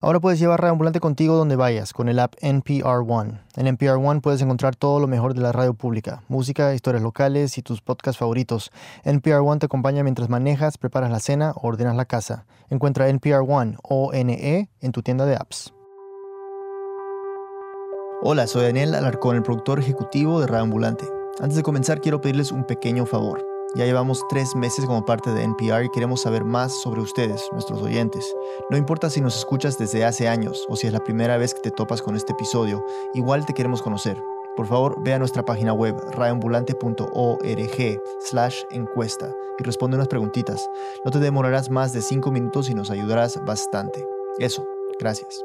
Ahora puedes llevar Radio Ambulante contigo donde vayas con el app NPR One. En NPR One puedes encontrar todo lo mejor de la radio pública, música, historias locales y tus podcasts favoritos. NPR One te acompaña mientras manejas, preparas la cena o ordenas la casa. Encuentra NPR One o NE en tu tienda de apps. Hola, soy Daniel Alarcón, el productor ejecutivo de Radio Ambulante. Antes de comenzar quiero pedirles un pequeño favor. Ya llevamos tres meses como parte de NPR y queremos saber más sobre ustedes, nuestros oyentes. No importa si nos escuchas desde hace años o si es la primera vez que te topas con este episodio, igual te queremos conocer. Por favor, ve a nuestra página web radioambulante.org slash encuesta y responde unas preguntitas. No te demorarás más de cinco minutos y nos ayudarás bastante. Eso, gracias.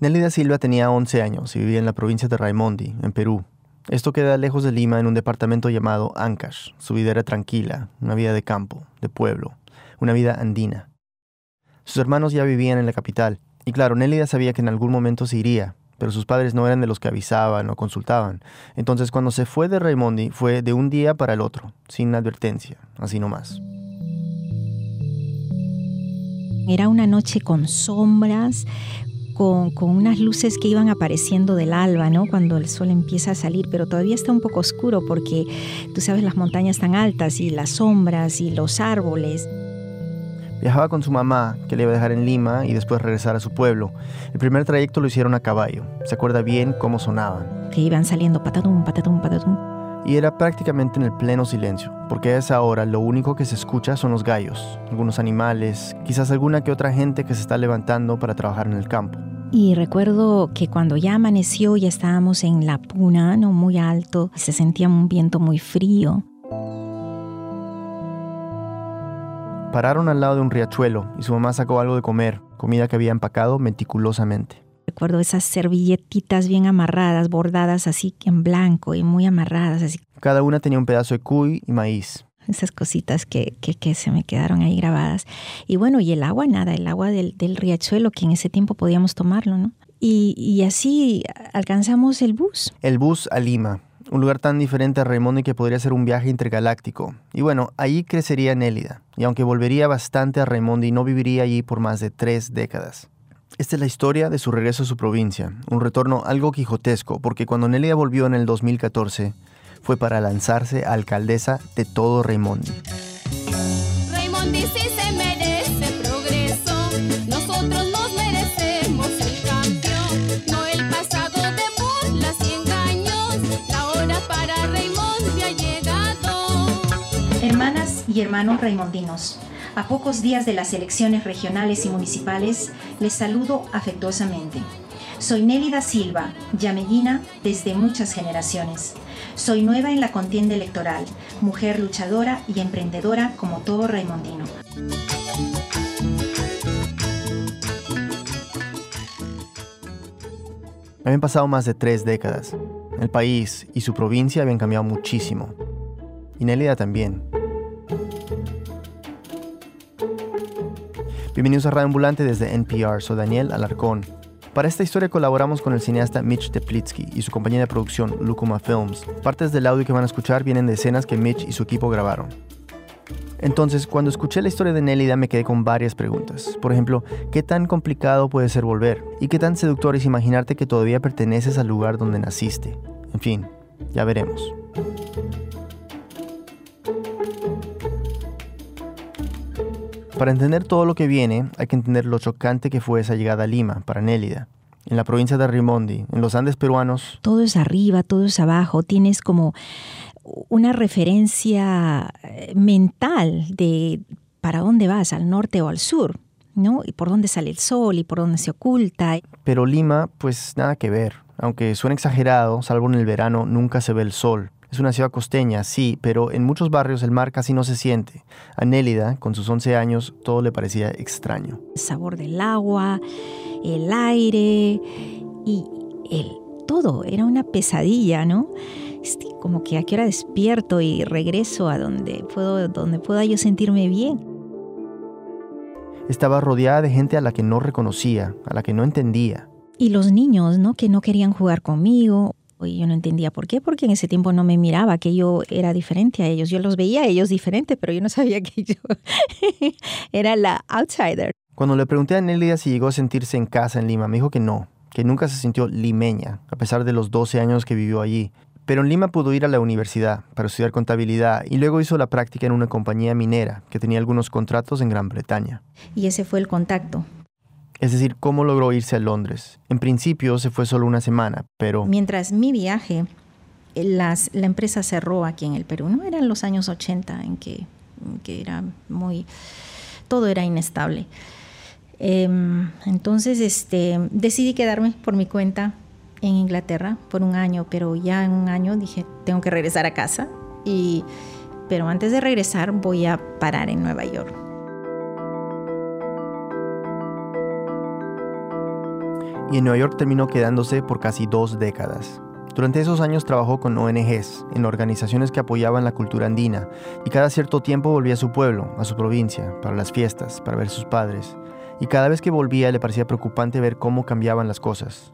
Nelly da Silva tenía 11 años y vivía en la provincia de Raimondi, en Perú. Esto queda lejos de Lima en un departamento llamado Ancash. Su vida era tranquila, una vida de campo, de pueblo, una vida andina. Sus hermanos ya vivían en la capital, y claro, Nélida sabía que en algún momento se iría, pero sus padres no eran de los que avisaban o consultaban. Entonces cuando se fue de Raimondi fue de un día para el otro, sin advertencia, así nomás. Era una noche con sombras, con, unas luces que iban apareciendo del alba, ¿no? Cuando el sol empieza a salir, pero todavía está un poco oscuro porque tú sabes las montañas tan altas y las sombras y los árboles. Viajaba con su mamá, que le iba a dejar en Lima y después regresar a su pueblo. El primer trayecto lo hicieron a caballo. Se acuerda bien cómo sonaban. Que iban saliendo patatum, patatum, patatum. Y era prácticamente en el pleno silencio, porque a esa hora lo único que se escucha son los gallos, algunos animales, quizás alguna que otra gente que se está levantando para trabajar en el campo. Y recuerdo que cuando ya amaneció ya estábamos en la puna, no muy alto, se sentía un viento muy frío. Pararon al lado de un riachuelo y su mamá sacó algo de comer, comida que había empacado meticulosamente. Recuerdo esas servilletitas bien amarradas, bordadas así en blanco y muy amarradas así. Cada una tenía un pedazo de cuy y maíz esas cositas que, que, se me quedaron ahí grabadas. Y bueno, y el agua, nada, el agua del, del riachuelo, que en ese tiempo podíamos tomarlo, ¿no? Y, y, así alcanzamos el bus. El bus a Lima, un lugar tan diferente a Raimondi que podría ser un viaje intergaláctico. Y bueno, ahí crecería Nélida, y aunque volvería bastante a Raimondi, no viviría allí por más de tres décadas. Esta es la historia de su regreso a su provincia, un retorno algo quijotesco, porque cuando Nélida volvió en el 2014, fue para lanzarse a alcaldesa de todo Raimondi. Raimondi sí se merece progreso, nosotros nos merecemos el cambio, no el pasado de burlas y engaños, la hora para Raimondi ha llegado. Hermanas y hermanos raimondinos, a pocos días de las elecciones regionales y municipales, les saludo afectuosamente. Soy Nélida Silva, yamellina desde muchas generaciones. Soy nueva en la contienda electoral, mujer luchadora y emprendedora como todo raimondino. Habían pasado más de tres décadas. El país y su provincia habían cambiado muchísimo. Y Nélida también. Bienvenidos a Radio Ambulante desde NPR. Soy Daniel Alarcón. Para esta historia colaboramos con el cineasta Mitch Teplitsky y su compañía de producción, Lucuma Films. Partes del audio que van a escuchar vienen de escenas que Mitch y su equipo grabaron. Entonces, cuando escuché la historia de Nélida me quedé con varias preguntas. Por ejemplo, ¿qué tan complicado puede ser volver? ¿Y qué tan seductor es imaginarte que todavía perteneces al lugar donde naciste? En fin, ya veremos. Para entender todo lo que viene, hay que entender lo chocante que fue esa llegada a Lima para Nélida. En la provincia de Rimondi, en los Andes peruanos. Todo es arriba, todo es abajo. Tienes como una referencia eh, mental de para dónde vas, al norte o al sur, ¿no? Y por dónde sale el sol y por dónde se oculta. Pero Lima, pues nada que ver. Aunque suene exagerado, salvo en el verano, nunca se ve el sol. Es una ciudad costeña, sí, pero en muchos barrios el mar casi no se siente. A Nélida, con sus 11 años, todo le parecía extraño. El sabor del agua, el aire y el todo. Era una pesadilla, ¿no? Este, como que a qué hora despierto y regreso a donde, puedo, donde pueda yo sentirme bien. Estaba rodeada de gente a la que no reconocía, a la que no entendía. Y los niños, ¿no? Que no querían jugar conmigo y yo no entendía por qué, porque en ese tiempo no me miraba, que yo era diferente a ellos. Yo los veía a ellos diferente, pero yo no sabía que yo era la outsider. Cuando le pregunté a Nélida si llegó a sentirse en casa en Lima, me dijo que no, que nunca se sintió limeña, a pesar de los 12 años que vivió allí. Pero en Lima pudo ir a la universidad para estudiar contabilidad y luego hizo la práctica en una compañía minera que tenía algunos contratos en Gran Bretaña. Y ese fue el contacto. Es decir, cómo logró irse a Londres. En principio se fue solo una semana, pero... Mientras mi viaje, las, la empresa cerró aquí en el Perú, ¿no? Eran los años 80 en que, que era muy... todo era inestable. Em, entonces este, decidí quedarme por mi cuenta en Inglaterra por un año, pero ya en un año dije, tengo que regresar a casa, y, pero antes de regresar voy a parar en Nueva York. Y en Nueva York terminó quedándose por casi dos décadas. Durante esos años trabajó con ONGs, en organizaciones que apoyaban la cultura andina, y cada cierto tiempo volvía a su pueblo, a su provincia, para las fiestas, para ver a sus padres. Y cada vez que volvía le parecía preocupante ver cómo cambiaban las cosas.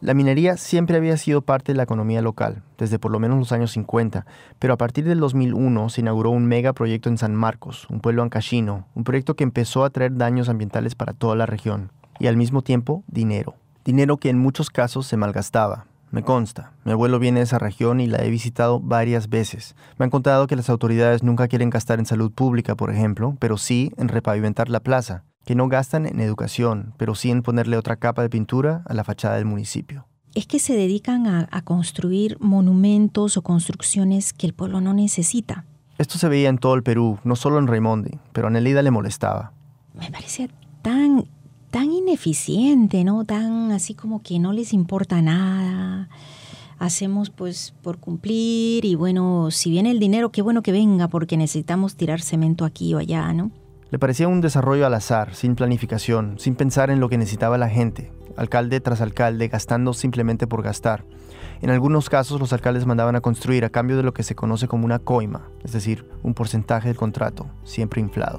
La minería siempre había sido parte de la economía local, desde por lo menos los años 50, pero a partir del 2001 se inauguró un megaproyecto en San Marcos, un pueblo ancashino, un proyecto que empezó a traer daños ambientales para toda la región, y al mismo tiempo dinero. Dinero que en muchos casos se malgastaba. Me consta, mi abuelo viene de esa región y la he visitado varias veces. Me han contado que las autoridades nunca quieren gastar en salud pública, por ejemplo, pero sí en repavimentar la plaza, que no gastan en educación, pero sí en ponerle otra capa de pintura a la fachada del municipio. Es que se dedican a, construir monumentos o construcciones que el pueblo no necesita. Esto se veía en todo el Perú, no solo en Raimondi, pero a Nelida le molestaba. Me parecía tan, tan ineficiente, ¿no? Tan así como que no les importa nada. Hacemos pues por cumplir y bueno, si viene el dinero, qué bueno que venga porque necesitamos tirar cemento aquí o allá, ¿no? Le parecía un desarrollo al azar, sin planificación, sin pensar en lo que necesitaba la gente, alcalde tras alcalde, gastando simplemente por gastar. En algunos casos los alcaldes mandaban a construir a cambio de lo que se conoce como una coima, es decir, un porcentaje del contrato, siempre inflado.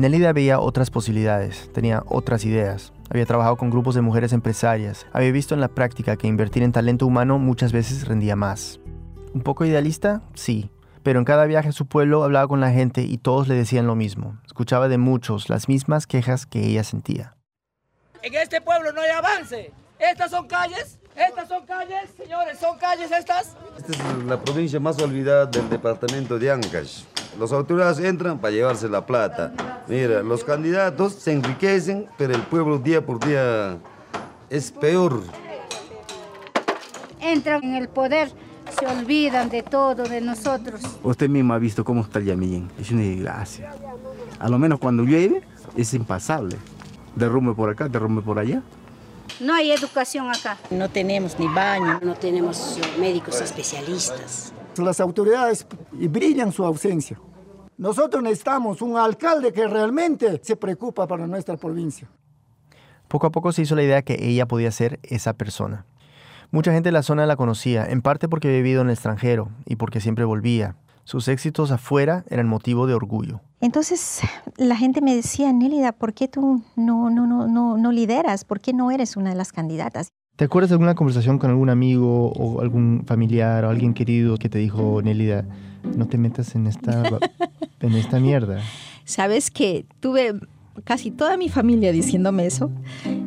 Nelida veía otras posibilidades, tenía otras ideas. Había trabajado con grupos de mujeres empresarias, había visto en la práctica que invertir en talento humano muchas veces rendía más. ¿Un poco idealista? Sí. Pero en cada viaje a su pueblo hablaba con la gente y todos le decían lo mismo. Escuchaba de muchos las mismas quejas que ella sentía. En este pueblo no hay avance. Estas son calles, estas son calles, señores, son calles estas. Esta es la provincia más olvidada del departamento de Ancash. Los autoridades entran para llevarse la plata. Mira, los candidatos se enriquecen, pero el pueblo día por día es peor. Entran en el poder se olvidan de todo, de nosotros. Usted mismo ha visto cómo está el Yamillén, es una desgracia. A lo menos cuando llueve es impasable. Derrumbe por acá, derrumbe por allá. No hay educación acá. No tenemos ni baño, no tenemos médicos especialistas. Las autoridades brillan su ausencia. Nosotros necesitamos un alcalde que realmente se preocupa para nuestra provincia. Poco a poco se hizo la idea que ella podía ser esa persona. Mucha gente de la zona la conocía, en parte porque había vivido en el extranjero y porque siempre volvía. Sus éxitos afuera eran motivo de orgullo. Entonces la gente me decía, Nélida, ¿por qué tú no, no, no, no, no lideras? ¿Por qué no eres una de las candidatas? ¿Te acuerdas de alguna conversación con algún amigo o algún familiar o alguien querido que te dijo, Nélida, no te metas en esta, en esta mierda? Sabes que tuve casi toda mi familia diciéndome eso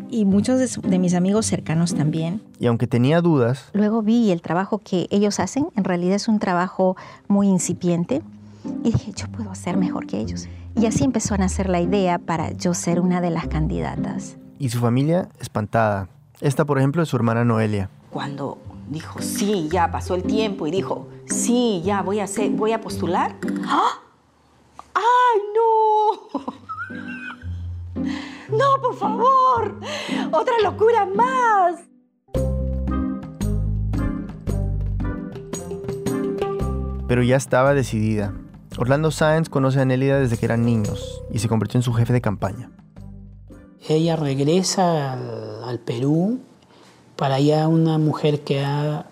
y muchos de, mis amigos cercanos también. Y aunque tenía dudas... Luego vi el trabajo que ellos hacen, en realidad es un trabajo muy incipiente y dije, yo puedo hacer mejor que ellos. Y así empezó a nacer la idea para yo ser una de las candidatas. Y su familia espantada. Esta, por ejemplo, es su hermana Noelia. Cuando dijo, sí, ya pasó el tiempo y dijo, sí, ya voy a, hacer, voy a postular. ¡Ah! ¡Ay, no! No, por favor. Otra locura más. Pero ya estaba decidida. Orlando Sáenz conoce a Nélida desde que eran niños y se convirtió en su jefe de campaña. Ella regresa al, Perú para ya una mujer que ha,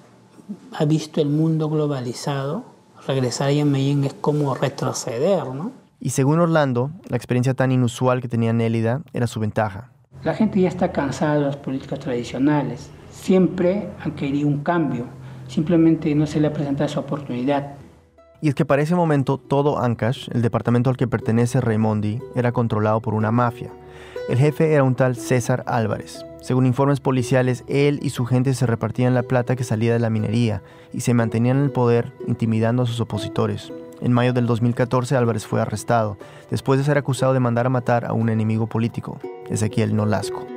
ha, visto el mundo globalizado. Regresar a Medellín es como retroceder, ¿no? Y según Orlando, la experiencia tan inusual que tenía Nélida era su ventaja. La gente ya está cansada de las políticas tradicionales. Siempre han querido un cambio. Simplemente no se le ha presentado esa oportunidad. Y es que para ese momento todo Ancash, el departamento al que pertenece Raimondi, era controlado por una mafia. El jefe era un tal César Álvarez. Según informes policiales, él y su gente se repartían la plata que salía de la minería y se mantenían en el poder intimidando a sus opositores. En mayo del 2014 Álvarez fue arrestado, después de ser acusado de mandar a matar a un enemigo político, Ezequiel Nolasco.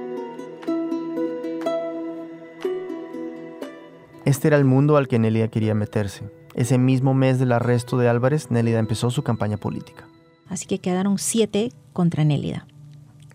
Este era el mundo al que Nélida quería meterse. Ese mismo mes del arresto de Álvarez, Nélida empezó su campaña política. Así que quedaron siete contra Nélida.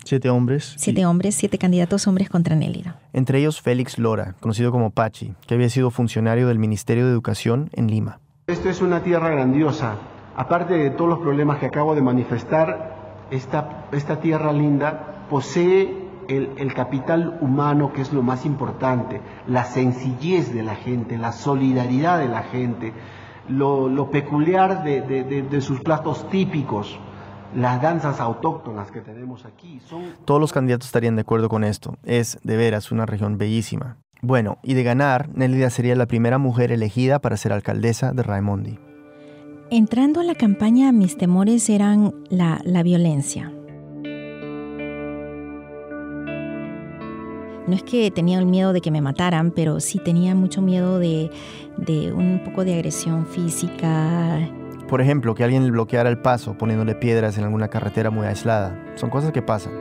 Siete hombres. Siete hombres, siete candidatos hombres contra Nélida. Entre ellos Félix Lora, conocido como Pachi, que había sido funcionario del Ministerio de Educación en Lima. Esto es una tierra grandiosa. Aparte de todos los problemas que acabo de manifestar, esta, esta tierra linda posee el, el, capital humano, que es lo más importante, la sencillez de la gente, la solidaridad de la gente, lo, lo peculiar de, de, de, de, sus platos típicos, las danzas autóctonas que tenemos aquí. Son... Todos los candidatos estarían de acuerdo con esto. Es, de veras, una región bellísima. Bueno, y de ganar, Nélida sería la primera mujer elegida para ser alcaldesa de Raimondi. Entrando a la campaña, mis temores eran la, la violencia. No es que tenía el miedo de que me mataran, pero sí tenía mucho miedo de, de, un poco de agresión física. Por ejemplo, que alguien le bloqueara el paso poniéndole piedras en alguna carretera muy aislada. Son cosas que pasan.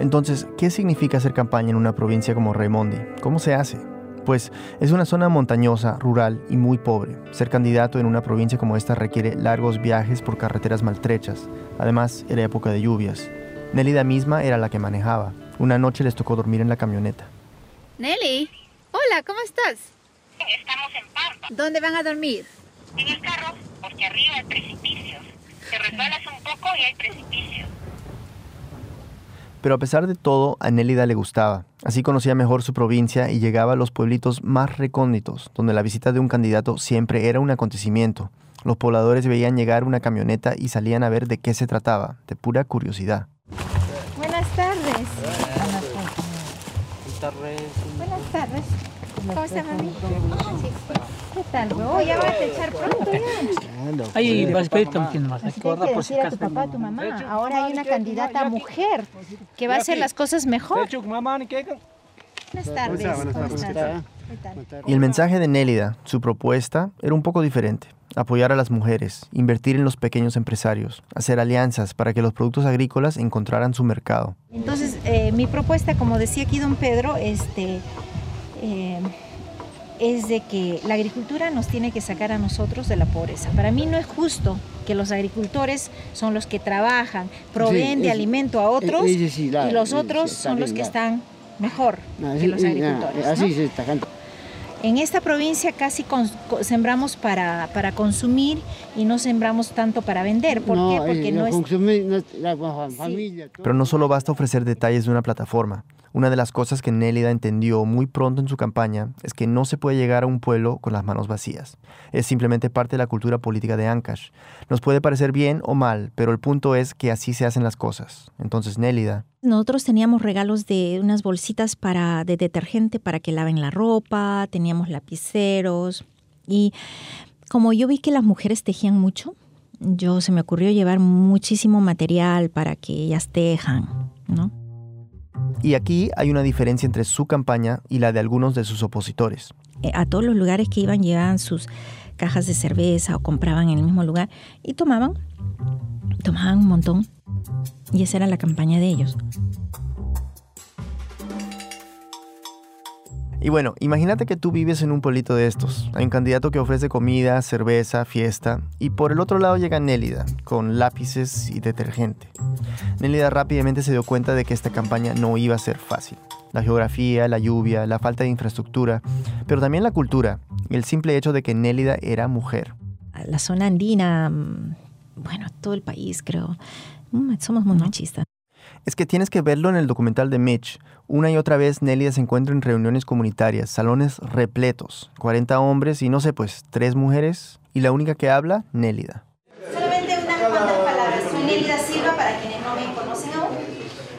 Entonces, ¿qué significa hacer campaña en una provincia como Raimondi? ¿Cómo se hace? Pues es una zona montañosa, rural y muy pobre. Ser candidato en una provincia como esta requiere largos viajes por carreteras maltrechas. Además, era época de lluvias. Nélida misma era la que manejaba. Una noche les tocó dormir en la camioneta. Nelly, hola, ¿cómo estás? Estamos en Pampa. ¿Dónde van a dormir? En el carro, porque arriba hay precipicios. Te resbalas un poco y hay precipicios. Pero a pesar de todo, a Nélida le gustaba. Así conocía mejor su provincia y llegaba a los pueblitos más recónditos, donde la visita de un candidato siempre era un acontecimiento. Los pobladores veían llegar una camioneta y salían a ver de qué se trataba, de pura curiosidad. Buenas tardes. Buenas tardes. Buenas tardes. ¿Cómo está, mami? ¿Qué tal, huevo? Ya vas a echar pronto ya. Ahí vas a pedir también más. Tienes que decir a tu papá, a tu mamá. Ahora hay una candidata mujer que va a hacer las cosas mejor. Buenas tardes. Buenas tardes. Y el mensaje de Nélida, su propuesta, era un poco diferente. Apoyar a las mujeres, invertir en los pequeños empresarios, hacer alianzas para que los productos agrícolas encontraran su mercado. Entonces, eh, mi propuesta, como decía aquí don Pedro, este, eh, es de que la agricultura nos tiene que sacar a nosotros de la pobreza. Para mí no es justo que los agricultores son los que trabajan, proveen Sí, de es- alimento a otros eh, sí, la- y los otros son los que la- están mejor que los Así, agricultores. así ¿no? se está. En esta provincia casi con- sembramos para, para consumir y no sembramos tanto para vender. ¿Por qué? Porque eh, no es... consumir, no- la fa- familia. todo. Pero no solo basta ofrecer detalles de una plataforma. Una de las cosas que Nélida entendió muy pronto en su campaña es que no se puede llegar a un pueblo con las manos vacías. Es simplemente parte de la cultura política de Ancash. Nos puede parecer bien o mal, pero el punto es que así se hacen las cosas. Entonces Nélida, Nosotros teníamos regalos de unas bolsitas para, de detergente para que laven la ropa, teníamos lapiceros y como yo vi que las mujeres tejían mucho, yo se me ocurrió llevar muchísimo material para que ellas tejan, ¿no? Y aquí hay una diferencia entre su campaña y la de algunos de sus opositores. Eh, A todos los lugares que iban llevaban sus cajas de cerveza o compraban en el mismo lugar y tomaban, tomaban un montón y esa era la campaña de ellos. Y bueno, imagínate que tú vives en un pueblito de estos. Hay un candidato que ofrece comida, cerveza, fiesta. Y por el otro lado llega Nélida, con lápices y detergente. Nélida rápidamente se dio cuenta de que esta campaña no iba a ser fácil. La geografía, la lluvia, la falta de infraestructura, pero también la cultura y el simple hecho de que Nélida era mujer. La zona andina, mm, bueno, todo el país creo, mm, somos muy machistas. Es que tienes que verlo en el documental de Mitch. Una y otra vez Nélida se encuentra en reuniones comunitarias, salones repletos, 40 hombres y no sé, pues, tres mujeres, y la única que habla, Nélida. Solamente unas cuantas palabras. Soy Nélida Silva, para quienes no me conocen aún.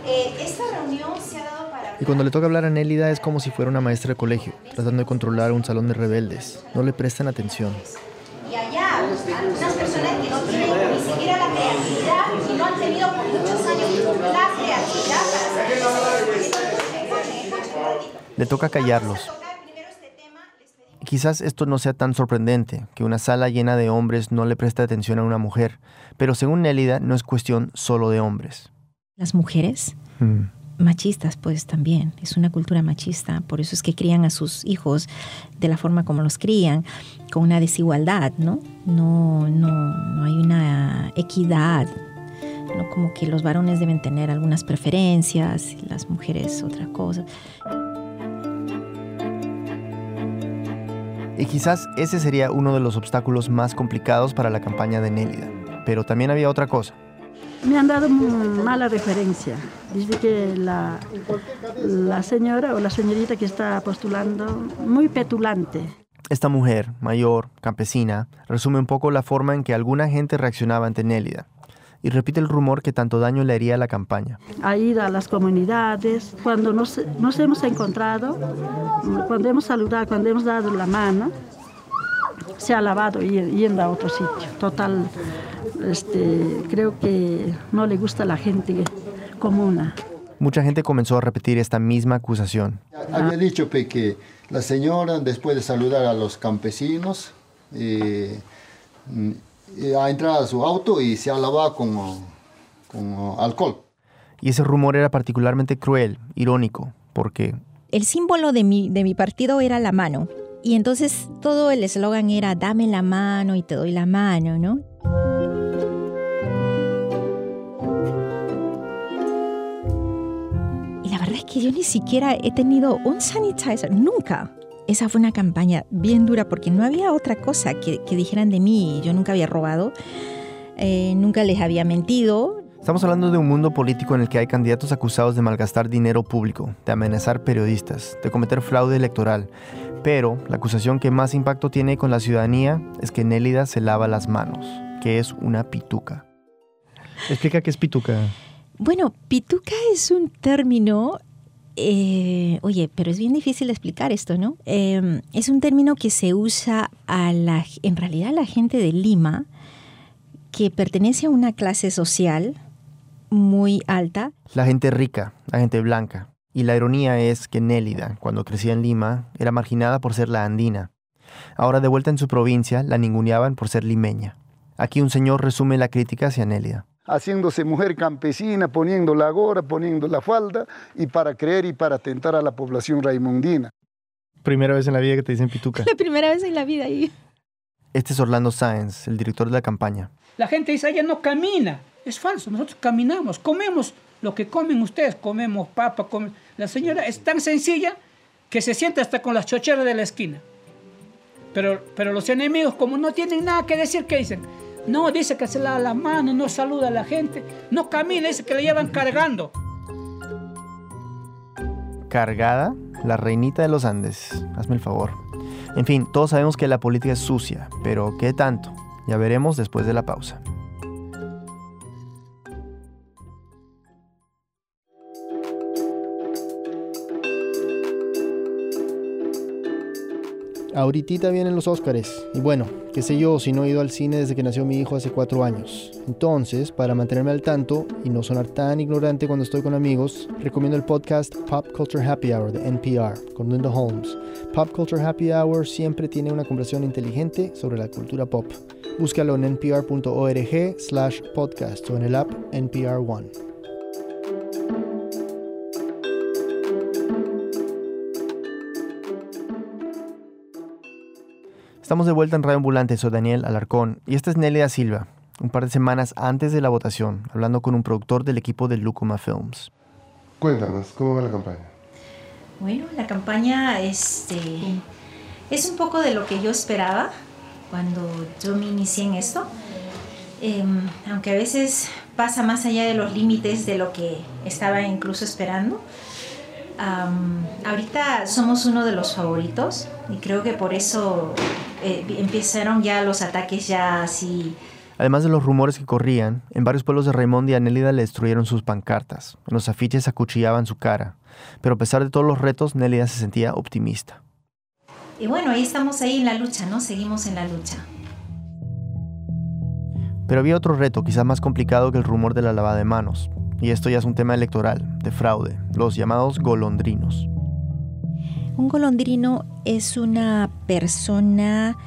Eh, esta reunión se ha dado para... Y cuando le toca hablar a Nélida es como si fuera una maestra de colegio, tratando de controlar un salón de rebeldes. No le prestan atención. Y allá, algunas personas que no tienen ni siquiera la creatividad y no han tenido por muchos años la creatividad para hacer Le toca callarlos. Quizás esto no sea tan sorprendente, que una sala llena de hombres no le preste atención a una mujer, pero según Nélida no es cuestión solo de hombres. Las mujeres Mm. machistas pues también, es una cultura machista, por eso es que crían a sus hijos de la forma como los crían, con una desigualdad, ¿no? No, no, no hay una equidad, ¿no? Como que los varones deben tener algunas preferencias y las mujeres otra cosa. Y quizás ese sería uno de los obstáculos más complicados para la campaña de Nélida. Pero también había otra cosa. Me han dado mala referencia. Dice que la, la señora o la señorita que está postulando, muy petulante. Esta mujer, mayor, campesina, resume un poco la forma en que alguna gente reaccionaba ante Nélida y repite el rumor que tanto daño le haría a la campaña. Ha ido a las comunidades. Cuando nos, nos hemos encontrado, cuando hemos saludado, cuando hemos dado la mano, se ha lavado y- yendo a otro sitio. Total, este, creo que no le gusta a la gente comuna. Mucha gente comenzó a repetir esta misma acusación. Había dicho que la señora, después de saludar a los campesinos, eh, ha entrado a su auto y se ha lavado con, con alcohol. Y ese rumor era particularmente cruel, irónico, porque El símbolo de mi, de mi partido era la mano. Y entonces todo el eslogan era dame la mano y te doy la mano, ¿no? Y la verdad es que yo ni siquiera he tenido un sanitizer, nunca. Esa fue una campaña bien dura porque no había otra cosa que, que dijeran de mí. Yo nunca había robado, eh, nunca les había mentido, estamos hablando de un mundo político en el que hay candidatos acusados de malgastar dinero público, de amenazar periodistas, de cometer fraude electoral. Pero la acusación que más impacto tiene con la ciudadanía es que Nélida se lava las manos, que es una pituca. Explica qué es pituca. Bueno, pituca es un término, eh, oye, pero es bien difícil explicar esto, ¿no? Eh, es un término que se usa a la, en realidad a la gente de Lima que pertenece a una clase social muy alta. La gente rica, la gente blanca. Y la ironía es que Nélida, cuando crecía en Lima, era marginada por ser la andina. Ahora de vuelta en su provincia, la ninguneaban por ser limeña. Aquí un señor resume la crítica hacia Nélida. Haciéndose mujer campesina, poniendo la gora, poniendo la falda, y para creer y para atentar a la población raimundina. Primera vez en la vida que te dicen pituca. La primera vez en la vida ahí. Este es Orlando Sáenz, el director de la campaña. La gente dice, ella no camina. Es falso, nosotros caminamos, comemos lo que comen ustedes, comemos papa, comen... La señora es tan sencilla que se sienta hasta con las chocheras de la esquina. Pero, pero los enemigos, como no tienen nada que decir, ¿qué dicen? No, dice que se lava la mano, no saluda a la gente, no camina, dice que la llevan cargando. Cargada, la reinita de los Andes. Hazme el favor. En fin, todos sabemos que la política es sucia, pero ¿qué tanto? Ya veremos después de la pausa. Ahorita vienen los Óscares. Y bueno, qué sé yo, si no he ido al cine desde que nació mi hijo hace cuatro años. Entonces, para mantenerme al tanto y no sonar tan ignorante cuando estoy con amigos, recomiendo el podcast Pop Culture Happy Hour de NPR con Linda Holmes. Pop Culture Happy Hour siempre tiene una conversación inteligente sobre la cultura pop. Búscalo en npr.org slash podcast o en el app NPR One. Estamos de vuelta en Radio Ambulante, soy Daniel Alarcón y esta es Nelia Silva, un par de semanas antes de la votación, hablando con un productor del equipo de Lucuma Films. Cuéntanos, ¿cómo va la campaña? Bueno, la campaña este, es un poco de lo que yo esperaba cuando yo me inicié en esto, Em, aunque a veces pasa más allá de los límites de lo que estaba incluso esperando. Am, ahorita somos uno de los favoritos y creo que por eso eh, empezaron ya los ataques ya así Además de los rumores que corrían, en varios pueblos de Raymond y Anélida le destruyeron sus pancartas. En los afiches acuchillaban su cara. Pero a pesar de todos los retos, Nélida se sentía optimista. Y bueno, ahí estamos ahí en la lucha, ¿no? Seguimos en la lucha. Pero había otro reto, quizás más complicado que el rumor de la lavada de manos. Y esto ya es un tema electoral, de fraude, los llamados golondrinos. Un golondrino es una persona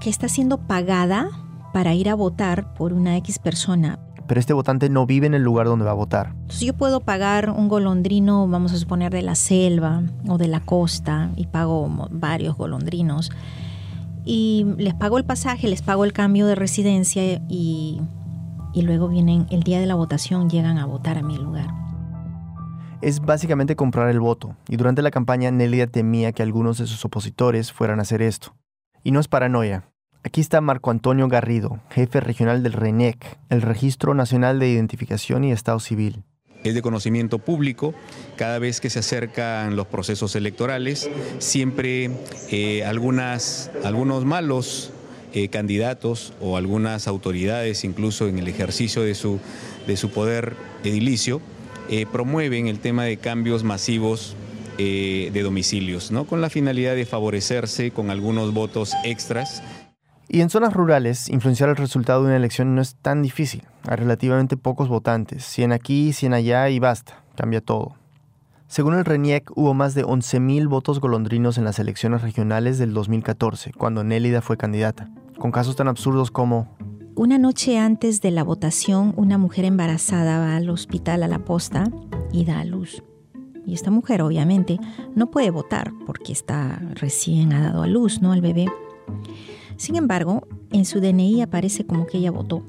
que está siendo pagada para ir a votar por una X persona. Pero este votante no vive en el lugar donde va a votar. Entonces yo puedo pagar un golondrino, vamos a suponer, de la selva o de la costa y pago varios golondrinos. Y les pago el pasaje, les pago el cambio de residencia y, y luego vienen el día de la votación, llegan a votar a mi lugar. Es básicamente comprar el voto, y durante la campaña Nelia temía que algunos de sus opositores fueran a hacer esto. Y no es paranoia, Aquí está Marco Antonio Garrido, jefe regional del RENEC, el Registro Nacional de Identificación y Estado Civil. Es de conocimiento público, cada vez que se acercan los procesos electorales, siempre eh, algunas, algunos malos eh, candidatos o algunas autoridades, incluso en el ejercicio de su, de su poder edilicio, eh, promueven el tema de cambios masivos de domicilios, ¿no? con la finalidad de favorecerse con algunos votos extras y en zonas rurales, influenciar el resultado de una elección no es tan difícil. Hay relativamente pocos votantes, 100 aquí, 100 allá y basta, cambia todo. Según el RENIEC, hubo más de 11.000 votos golondrinos en las elecciones regionales del 2014, cuando Nélida fue candidata, con casos tan absurdos como... Una noche antes de la votación, una mujer embarazada va al hospital a la posta y da a luz. Y esta mujer, obviamente, no puede votar porque está recién ha dado a luz, ¿no? Al bebé. Sin embargo, en su DNI aparece como que ella votó.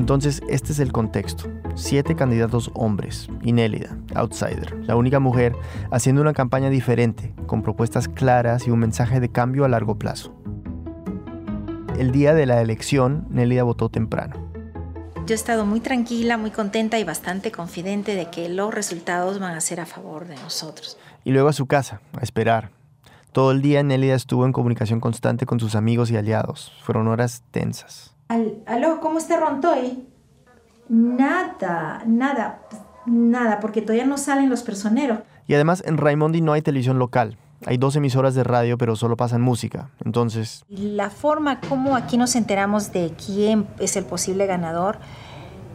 Entonces, este es el contexto. Siete candidatos hombres, Inélida, outsider, la única mujer, haciendo una campaña diferente, con propuestas claras y un mensaje de cambio a largo plazo. El día de la elección, Nélida votó temprano. Yo he estado muy tranquila, muy contenta y bastante confidente de que los resultados van a ser a favor de nosotros. Y luego a su casa, a esperar, todo el día Nelida estuvo en comunicación constante con sus amigos y aliados. Fueron horas tensas. Aló, ¿cómo está Rontoy? Nada, nada, nada, porque todavía no salen los personeros. Y además en Raimondi no hay televisión local. Hay dos emisoras de radio, pero solo pasan música. Entonces... La forma como aquí nos enteramos de quién es el posible ganador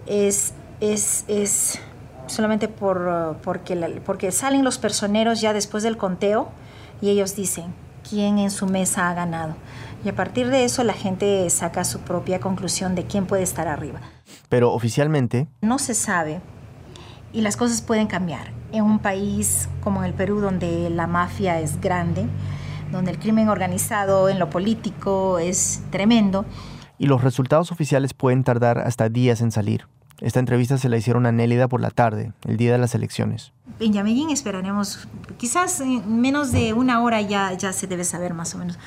es, es, es solamente por, porque, porque salen los personeros ya después del conteo y ellos dicen quién en su mesa ha ganado. Y a partir de eso la gente saca su propia conclusión de quién puede estar arriba. Pero oficialmente... No se sabe y las cosas pueden cambiar. En un país como el Perú, donde la mafia es grande, donde el crimen organizado en lo político es tremendo. Y los resultados oficiales pueden tardar hasta días en salir. Esta entrevista se la hicieron a Nélida por la tarde, el día de las elecciones. En Yamellín esperaremos, quizás en menos de una hora ya, ya se debe saber más o menos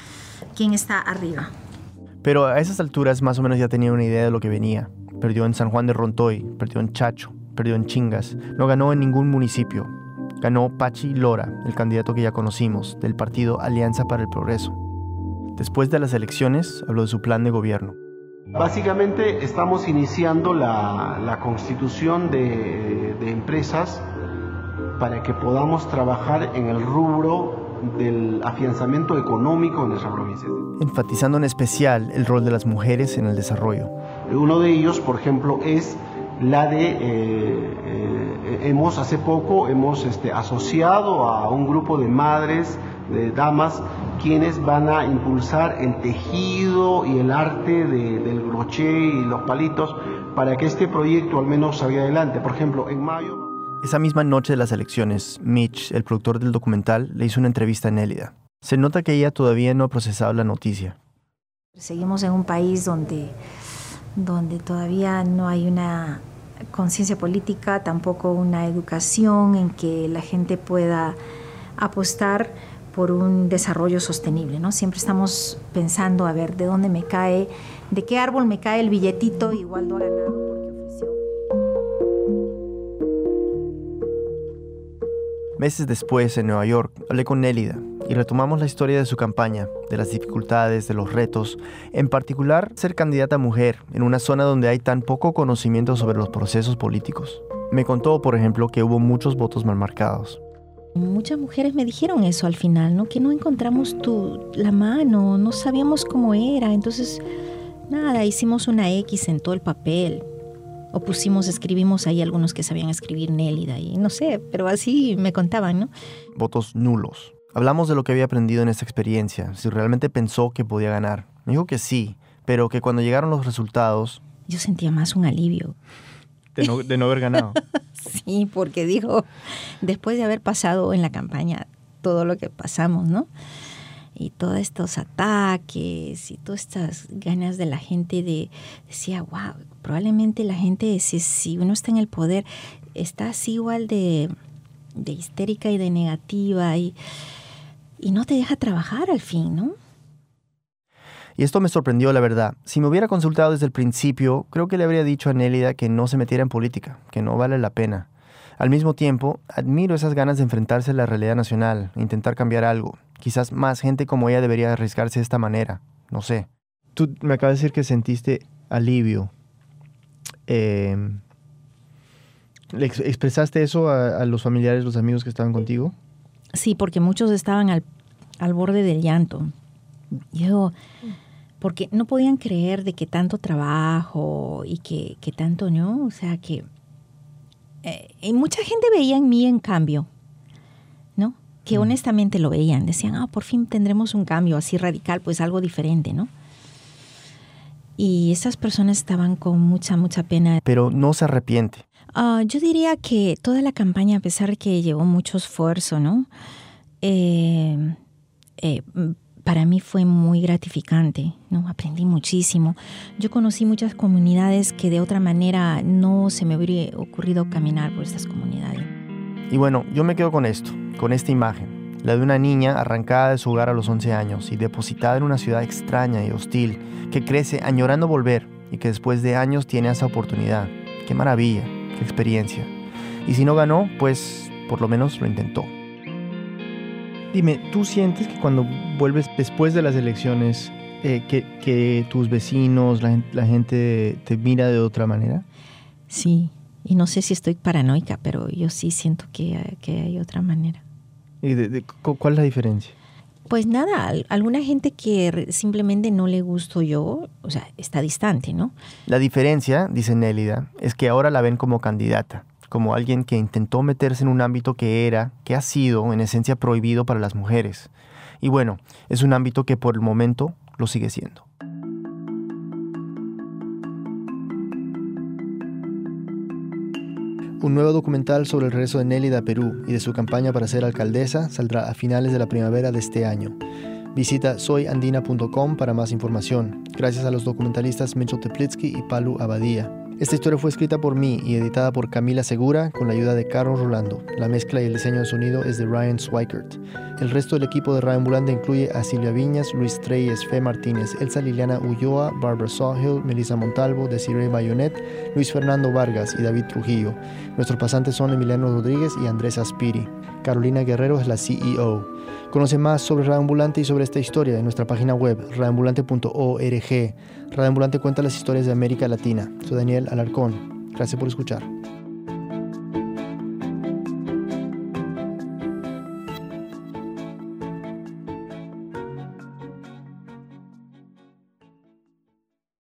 quién está arriba. Pero a esas alturas más o menos ya tenía una idea de lo que venía. Perdió en San Juan de Rontoy, perdió en Chacho, perdió en Chingas, no ganó en ningún municipio. Ganó Pachi Lora, el candidato que ya conocimos, del partido Alianza para el Progreso. Después de las elecciones, habló de su plan de gobierno. Básicamente estamos iniciando la, constitución de, empresas para que podamos trabajar en el rubro del afianzamiento económico en nuestra provincia. Enfatizando en especial el rol de las mujeres en el desarrollo. Uno de ellos, por ejemplo, es la de, eh, eh, hemos hace poco, hemos este, asociado a un grupo de madres, de damas, quienes van a impulsar el tejido y el arte del crochet y los palitos para que este proyecto al menos salga adelante. Por ejemplo, en mayo... Esa misma noche de las elecciones, Mitch, el productor del documental, le hizo una entrevista a Nélida. Se nota que ella todavía no ha procesado la noticia. Seguimos en un país donde, donde todavía no hay una conciencia política, tampoco una educación en que la gente pueda apostar por un desarrollo sostenible, ¿no? Siempre estamos pensando a ver de dónde me cae, de qué árbol me cae el billetito, igual no ganado Meses después, en Nueva York, hablé con Nélida y retomamos la historia de su campaña, de las dificultades, de los retos, en particular ser candidata mujer en una zona donde hay tan poco conocimiento sobre los procesos políticos. Me contó, por ejemplo, que hubo muchos votos mal marcados Muchas mujeres me dijeron eso al final, ¿no? Que no encontramos tu, la mano, no sabíamos cómo era. Entonces, nada, hicimos una X en todo el papel. O pusimos, escribimos ahí algunos que sabían escribir Nélida y no sé, pero así me contaban, ¿no? Votos nulos. Hablamos de lo que había aprendido en esta experiencia, si realmente pensó que podía ganar. Me dijo que sí, pero que cuando llegaron los resultados... Yo sentía más un alivio. De no, de no haber ganado. sí, porque dijo, después de haber pasado en la campaña todo lo que pasamos, ¿no? Y todos estos ataques y todas estas ganas de la gente de, decía, wow, probablemente la gente, si, si uno está en el poder, está así igual de, de histérica y de negativa y, y no te deja trabajar al fin, ¿no? Y esto me sorprendió, la verdad. Si me hubiera consultado desde el principio, creo que le habría dicho a Nélida que no se metiera en política, que no vale la pena. Al mismo tiempo, admiro esas ganas de enfrentarse a la realidad nacional, intentar cambiar algo. Quizás más gente como ella debería arriesgarse de esta manera, no sé. Tú me acabas de decir que sentiste alivio. Em, ¿Le expresaste eso a, los familiares, los amigos que estaban contigo? Sí, porque muchos estaban al, al borde del llanto. Yo, porque no podían creer de que tanto trabajo y que, que tanto, ¿no? O sea, que eh, y mucha gente veía en mí en cambio. Que honestamente lo veían, decían, ah, por fin tendremos un cambio así radical, pues algo diferente, ¿no? Y esas personas estaban con mucha, mucha pena. Pero no se arrepiente. Ah, yo diría que toda la campaña, a pesar de que llevó mucho esfuerzo, ¿no? Eh, eh, para mí fue muy gratificante, ¿no? Aprendí muchísimo. Yo conocí muchas comunidades que de otra manera no se me hubiera ocurrido caminar por estas comunidades. Y bueno, yo me quedo con esto, con esta imagen, la de una niña arrancada de su hogar a los 11 años y depositada en una ciudad extraña y hostil, que crece añorando volver y que después de años tiene esa oportunidad. Qué maravilla, qué experiencia. Y si no ganó, pues por lo menos lo intentó. Dime, ¿tú sientes que cuando vuelves después de las elecciones, eh, que, tus vecinos, la, gente te mira de otra manera? Sí, y no sé si estoy paranoica, pero yo sí siento que, hay otra manera. ¿Y de, cuál es la diferencia? Pues nada, alguna gente que simplemente no le gusto yo, o sea, está distante, ¿no? La diferencia, dice Nélida, es que ahora la ven como candidata como alguien que intentó meterse en un ámbito que era, que ha sido en esencia prohibido para las mujeres. Y bueno, es un ámbito que por el momento lo sigue siendo. Un nuevo documental sobre el regreso de Nélida a Perú y de su campaña para ser alcaldesa saldrá a finales de la primavera de este año. Visita soyandina.com para más información. Gracias a los documentalistas Mitchell Teplitsky y Palu Abadía. Esta historia fue escrita por mí y editada por Camila Segura con la ayuda de Carlos Rolando. La mezcla y el diseño de sonido es de Ryan Swikert. El resto del equipo de Radio Ambulante incluye a Silvia Viñas, Luis Treyes, Fe Martínez, Elsa Liliana Ulloa, Barbara Sawhill, Melissa Montalvo, Desiree Bayonet, Luis Fernando Vargas y David Trujillo. Nuestros pasantes son Emiliano Rodríguez y Andrés Aspiri. Carolina Guerrero es la CEO. Conoce más sobre Radio Ambulante y sobre esta historia en nuestra página web, radioambulante.org. Radio Ambulante cuenta las historias de América Latina. Soy Daniel Alarcón. Gracias por escuchar.